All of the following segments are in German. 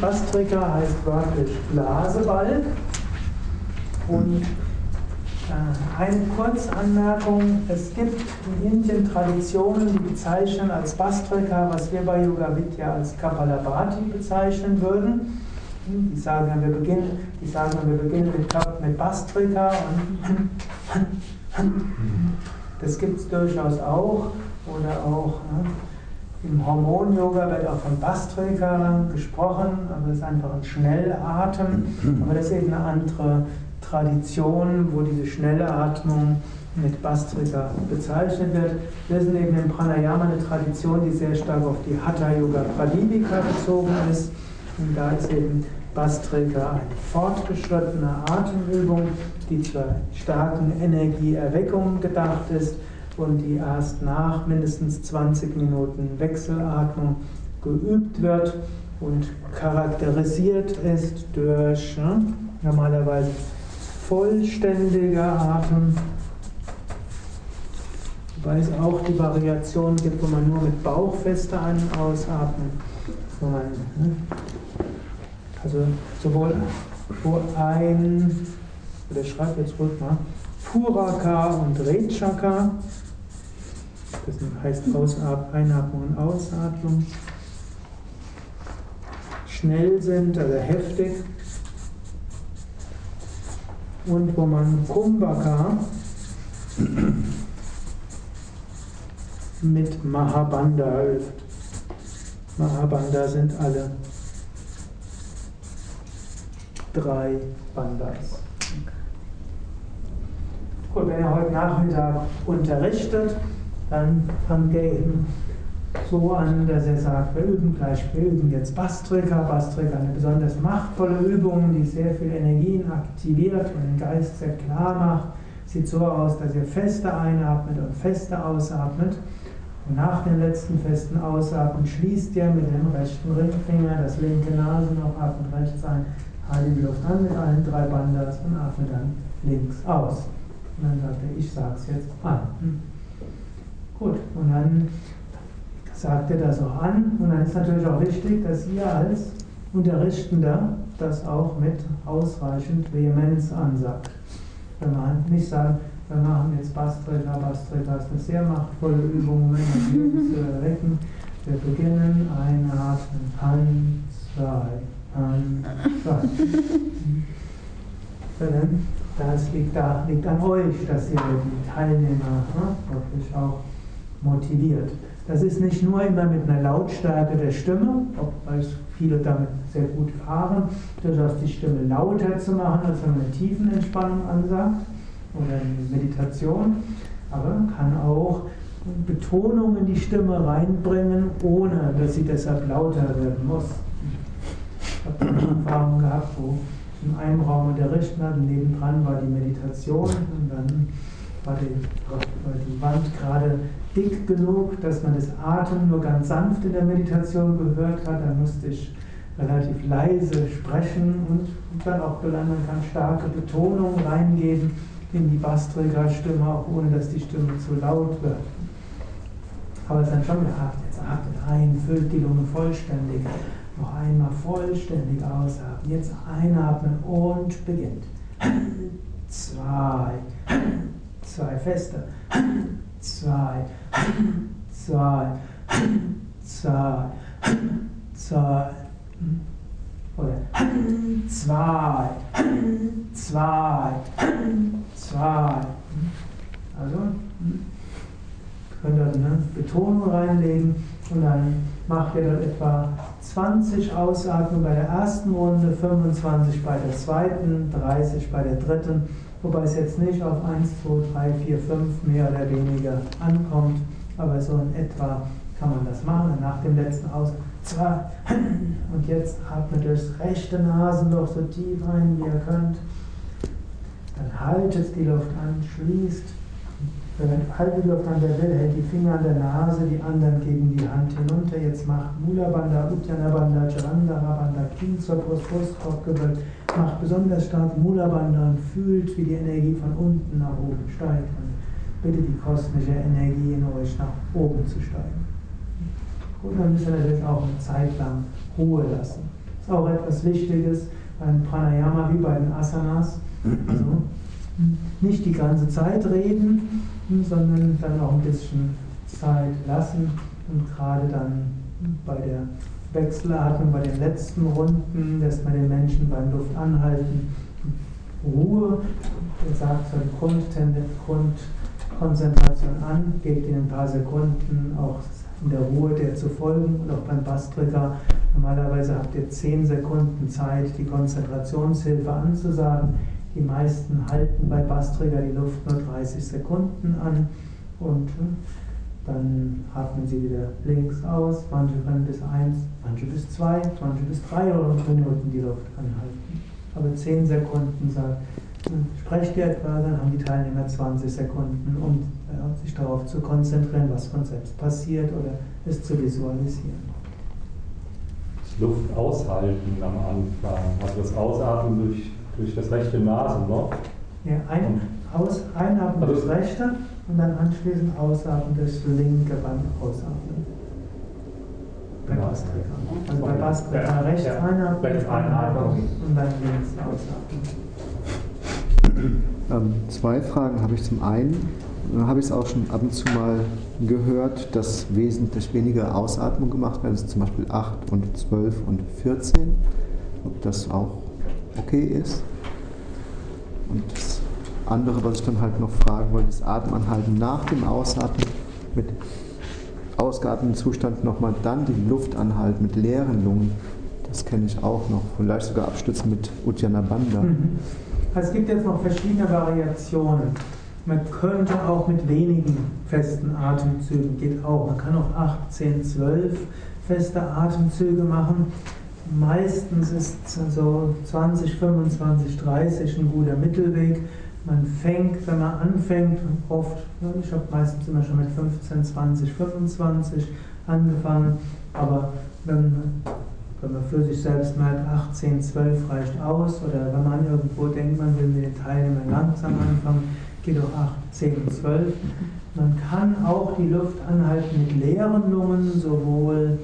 Bastrika heißt wörtlich Blasebalg. Und äh, eine Kurzanmerkung, es gibt in Indien Traditionen, die bezeichnen als Bastrika, was wir bei Yoga Vidya als Kapalabhati bezeichnen würden. Die sagen, wir beginnen, die sagen, wir beginnen mit, mit Bastrika und das gibt es durchaus auch. Oder auch ne, im Hormon-Yoga wird auch von Bastrika gesprochen, aber es ist einfach ein Schnellatem. Aber das ist eben eine andere Tradition, wo diese schnelle Atmung mit Bastrika bezeichnet wird. Wir sind eben in Pranayama eine Tradition, die sehr stark auf die Hatha Yoga Pradipika bezogen ist. Und da ist eben Bastrika eine fortgeschrittene Atemübung, die zur starken Energieerweckung gedacht ist und die erst nach mindestens 20 Minuten Wechselatmung geübt wird und charakterisiert ist durch ne, normalerweise vollständiger Atem, wobei es auch die Variation gibt, wo man nur mit Bauch feste Ein- und Ausatmen, wo man, ne, also sowohl wo ein, oder ich schreibe jetzt ruhig mal, Puraka und Rechaka, das heißt Ausatmen, Einatmung und Ausatmung, schnell sind, also heftig, und wo man Kumbhaka mit Mahabandha übt. Mahabandha sind alle drei Bandhas. Gut, wenn er heute Nachmittag unterrichtet, dann fangt er eben so an, dass er sagt, wir üben gleich, wir üben jetzt Bastrika. Bastrika eine besonders machtvolle Übung, die sehr viel Energien aktiviert und den Geist sehr klar macht. Sieht so aus, dass ihr fester einatmet und fester ausatmet. Und nach dem letzten festen Ausatmen schließt ihr mit dem rechten Ringfinger das linke Nasenloch, atmet rechts ein, haltet die Luft an mit allen drei Bandas und atmet dann links aus. Und dann sagt er, ich sag's jetzt an. Gut, und dann sagt er das auch an. Und dann ist natürlich auch wichtig, dass ihr als Unterrichtender das auch mit ausreichend Vehemenz ansagt. Wenn man nicht sagt, wir machen jetzt Bastrika, Bastrika ist eine sehr machtvolle Übung, um Energie zu erwecken. Wir beginnen, einatmen, an, zwei, an, zwei. Das liegt, da, liegt an euch, dass ihr die Teilnehmer ne, wirklich auch motiviert. Das ist nicht nur immer mit einer Lautstärke der Stimme, weil viele damit sehr gut fahren, durchaus die Stimme lauter zu machen, als wenn man eine Tiefenentspannung ansagt oder eine Meditation, aber man kann auch Betonung in die Stimme reinbringen, ohne dass sie deshalb lauter werden muss. Ich habe Erfahrungen gehabt, wo ich in einem Raum unterrichten hatte, nebendran war die Meditation und dann war die, war die Wand gerade dick genug, dass man das Atmen nur ganz sanft in der Meditation gehört hat. Dann musste ich relativ leise sprechen und dann auch gelernt, man kann starke Betonung reingeben in die Bastrika-Stimme, auch ohne dass die Stimme zu laut wird. Aber es ist dann schon gehabt, jetzt atmet ein, füllt die Lunge vollständig. Noch einmal vollständig ausatmen. Jetzt einatmen und beginnt. Zwei, zwei feste, zwei, zwei, zwei, zwei, oder zwei, zwei, zwei. Also könnt ihr eine Betonung reinlegen und dann macht ihr dann etwa 20 Ausatmungen bei der ersten Runde, 25 bei der zweiten, 30 bei der dritten wobei es jetzt nicht auf 1, 2, 3, 4, 5 mehr oder weniger ankommt, aber so in etwa kann man das machen. Nach dem letzten Aus, zwei, und jetzt atmet durchs rechte Nasenloch so tief ein, wie ihr könnt. Dann haltet die Luft an, schließt. Haltet die Luft an, wer will, hält die Finger an der Nase, die anderen gegen die Hand hinunter. Jetzt macht Mula Bandha, Uddiyana Bandha, Chandara Bandha, Kinn zur Brust, Brustkorb gewölbt macht besonders stark Mula Bandha und fühlt, wie die Energie von unten nach oben steigt. Und bitte die kosmische Energie in euch nach oben zu steigen. Und dann müsst ihr natürlich auch eine Zeit lang Ruhe lassen. ist auch etwas Wichtiges beim Pranayama wie bei den Asanas. Also nicht die ganze Zeit reden, sondern dann auch ein bisschen Zeit lassen und gerade dann bei der Wechselatmung, bei den letzten Runden lässt man den Menschen beim Luftanhalten Ruhe, er sagt eine Grundkonzentration an, gebt ihnen ein paar Sekunden auch in der Ruhe der zu folgen und auch beim Bastrika. Normalerweise habt ihr 10 Sekunden Zeit, die Konzentrationshilfe anzusagen. Die meisten halten bei Bastrika die Luft nur 30 Sekunden an und hm, dann atmen sie wieder links aus. Manche können bis 1, manche bis 2, manche bis 3 Minuten die Luft anhalten. Aber 10 Sekunden sagt, sprecht ihr etwa, dann haben die Teilnehmer 20 Sekunden, um äh, sich darauf zu konzentrieren, was von selbst passiert oder es zu visualisieren. Das Luft aushalten am Anfang, also das Ausatmen durch, durch das rechte Nasenloch. Ja, ein, aus, einatmen also, das rechte und dann anschließend ausatmen das linke beim Ausatmen. Bei genau. Bastrika. Also bei Bastrika ja, rechts ja, einatmen, einatmen und dann links ausatmen. Ähm, zwei Fragen habe ich zum einen. Da habe ich es auch schon ab und zu mal gehört, dass wesentlich weniger Ausatmung gemacht werden, also zum Beispiel 8 und 12 und 14. Ob das auch okay ist. Und das andere, was ich dann halt noch fragen wollte, ist Atemanhalten nach dem Ausatmen mit ausgeatmetem Zustand nochmal dann die Luft anhalten mit leeren Lungen. Das kenne ich auch noch. Vielleicht sogar abstützen mit Uddiyana Bandha. Mhm. Es gibt jetzt noch verschiedene Variationen. Man könnte auch mit wenigen festen Atemzügen, geht auch. Man kann auch 8, 10, 12 feste Atemzüge machen. Meistens ist so 20, 25, 30 ein guter Mittelweg. Man fängt, wenn man anfängt, oft, ich habe meistens immer schon mit 15, 20, 25 angefangen, aber wenn wenn man für sich selbst merkt, 18, 12 reicht aus, oder wenn man irgendwo denkt, man will mit den Teilnehmern langsam anfangen, geht auch 8, 10, 12. Man kann auch die Luft anhalten mit leeren Lungen, sowohl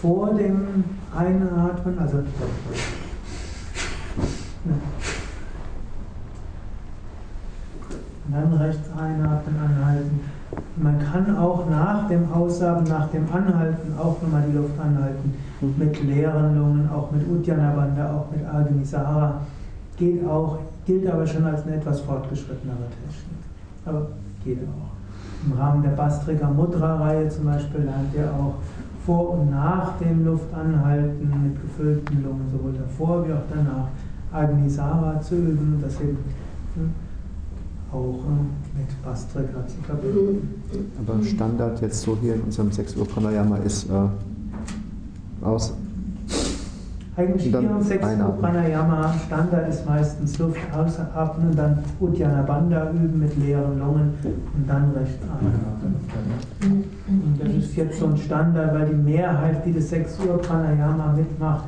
vor dem Einatmen, also und dann rechts einatmen, anhalten. Man kann auch nach dem Ausatmen, nach dem Anhalten auch nochmal die Luft anhalten mit leeren Lungen, auch mit Uddiyana Bandha, auch mit Agnisara. Geht auch, gilt aber schon als eine etwas fortgeschrittenere Technik. Aber geht auch. Im Rahmen der Bastrika Mudra-Reihe zum Beispiel lernt ihr auch vor und nach dem Luftanhalten mit gefüllten Lungen, sowohl davor wie auch danach, Agnisara zu üben, das eben hm, auch mit Bastrika zu verbinden. Aber Standard jetzt so hier in unserem 6 Uhr Pranayama ist äh aus. Eigentlich 4 und 6 Pranayama, Standard ist meistens Luft ausatmen, dann Uddiyana Bandha üben mit leeren Lungen und dann recht einatmen. Und das ist jetzt so ein Standard, weil die Mehrheit, die das 6 Uhr Pranayama mitmacht,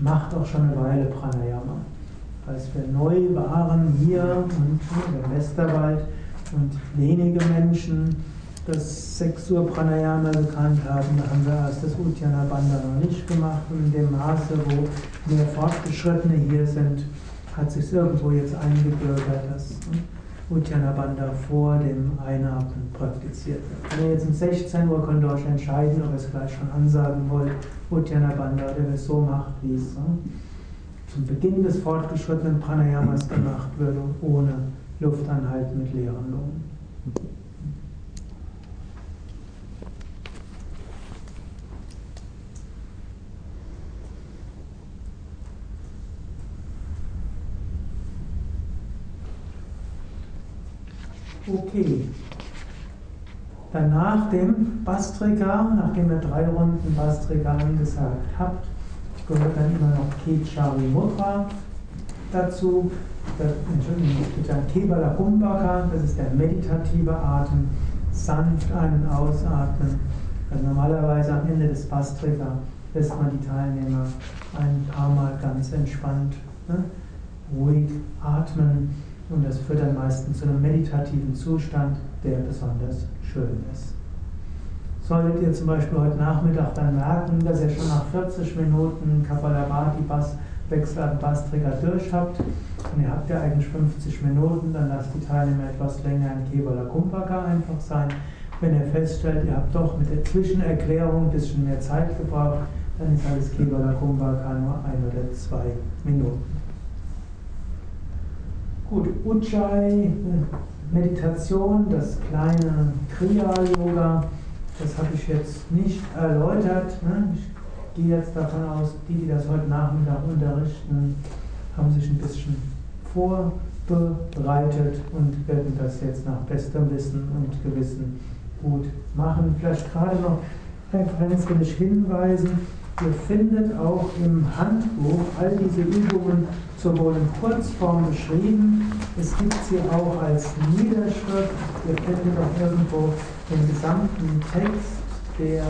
macht auch schon eine Weile Pranayama. Als wir neu waren hier und im Westerwald. Und wenige Menschen das 6 Uhr Pranayama gekannt haben, da haben wir erst das Uddiyana Bandha noch nicht gemacht. Und in dem Maße, wo mehr Fortgeschrittene hier sind, hat sich irgendwo jetzt eingebürgert, dass Uddiyana Bandha vor dem Einatmen praktiziert wird. Wenn ihr jetzt um 16 Uhr könnt ihr euch entscheiden, ob ihr es gleich schon ansagen wollt, Uddiyana Bandha, oder ihr es so macht, wie es hm, zum Beginn des fortgeschrittenen Pranayamas gemacht wird, ohne Luftanhalten mit leeren Lungen. Okay. Dann nach dem Bastrika, nachdem ihr drei Runden Bastrika angesagt habt, gehört dann immer noch Kechari Mudra dazu. Entschuldigung, es gibt dann Kebala Kumbhaka, das ist der meditative Atem, sanft ein- und ausatmen. Also normalerweise am Ende des Bastrika lässt man die Teilnehmer ein paar Mal ganz entspannt, ne, ruhig atmen und das führt dann meistens zu einem meditativen Zustand, der besonders schön ist. Solltet ihr zum Beispiel heute Nachmittag dann merken, dass ihr schon nach 40 Minuten Kapalabhati Bass Wechsel Bastrika durch habt und ihr habt ja eigentlich 50 Minuten, dann lasst die Teilnehmer etwas länger in Kevala Kumbhaka einfach sein. Wenn ihr feststellt, ihr habt doch mit der Zwischenerklärung ein bisschen mehr Zeit gebraucht, dann ist alles Kevala Kumbhaka nur ein oder zwei Minuten. Gut, Ujjayi, Meditation, das kleine Kriya-Yoga, das habe ich jetzt nicht erläutert. Ne? Ich gehe jetzt davon aus, die, die das heute Nachmittag unterrichten, haben sich ein bisschen vorbereitet und werden das jetzt nach bestem Wissen und Gewissen gut machen. Vielleicht gerade noch ich hinweisen, ihr findet auch im Handbuch all diese Übungen sowohl in Kurzform beschrieben, es gibt sie auch als Niederschrift. Ihr findet auch irgendwo den gesamten Text der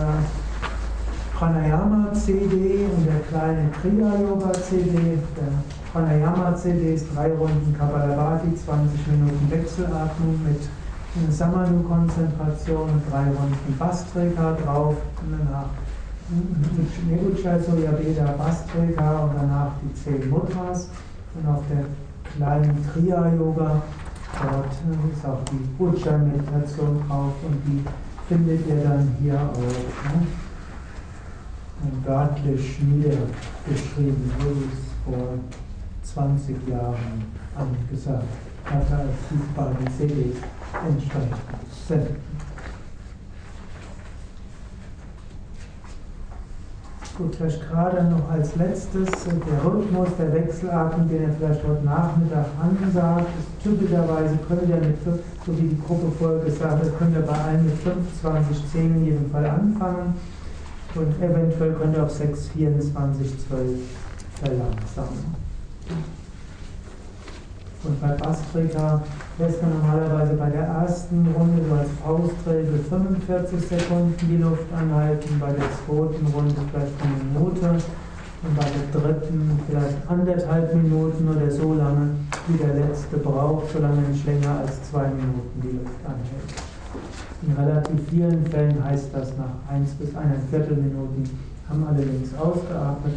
Pranayama-CD und der kleine Kriya-Yoga-CD. Der Pranayama-CD ist drei Runden Kapalabhati, 20 Minuten Wechselatmung mit Samanu-Konzentration und drei Runden Bastrika drauf. Und danach Surya Veda Bastrika und danach die zehn Mudras. Und auf der kleinen Kriya-Yoga, dort ist auch die Ujjayi-Meditation drauf und die findet ihr dann hier auch. Ne? wörtlich niedergeschrieben, so wie es vor 20 Jahren angesagt hatte, als diese beiden CDs entstanden sind. Gut, vielleicht gerade noch als letztes der Rhythmus, der Wechselatmung, den er vielleicht heute Nachmittag ansagt, ist typischerweise könnt ihr mit, so wie die Gruppe vorher gesagt hat, könnt ihr bei allen mit 25 10 in jedem Fall anfangen und eventuell könnt ihr auf 6, 24, 12 verlangsamen. Und bei Bastrika lässt man normalerweise bei der ersten Runde so als Faustregel 45 Sekunden die Luft anhalten, bei der zweiten Runde vielleicht eine Minute und bei der dritten vielleicht anderthalb Minuten oder so lange, wie der letzte braucht, solange nicht länger als zwei Minuten die Luft anhält. In relativ vielen Fällen heißt das nach 1 bis 1 Viertelminuten haben alle links ausgeatmet.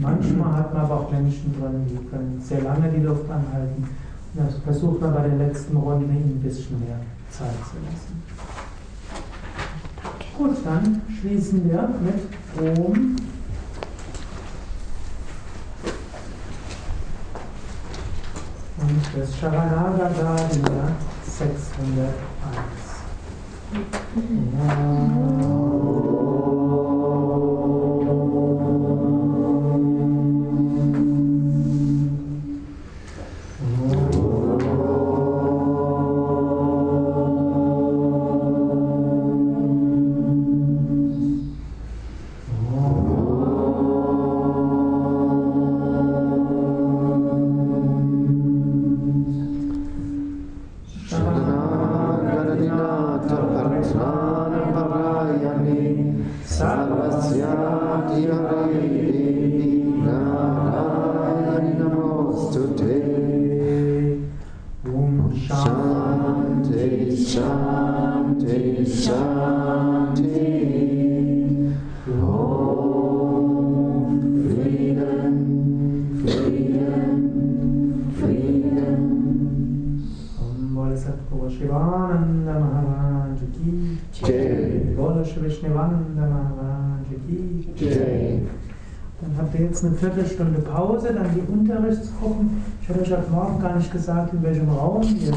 Manchmal hat man aber auch Menschen drin, die können sehr lange die Luft anhalten. Und das versucht man bei der letzten Runde ihnen ein bisschen mehr Zeit zu lassen. Gut, dann schließen wir mit Om. Und das Sharanagata in der 601. jetzt eine Viertelstunde Pause, dann die Unterrichtsgruppen. Ich hatte euch heute Morgen gar nicht gesagt, in welchem Raum ihr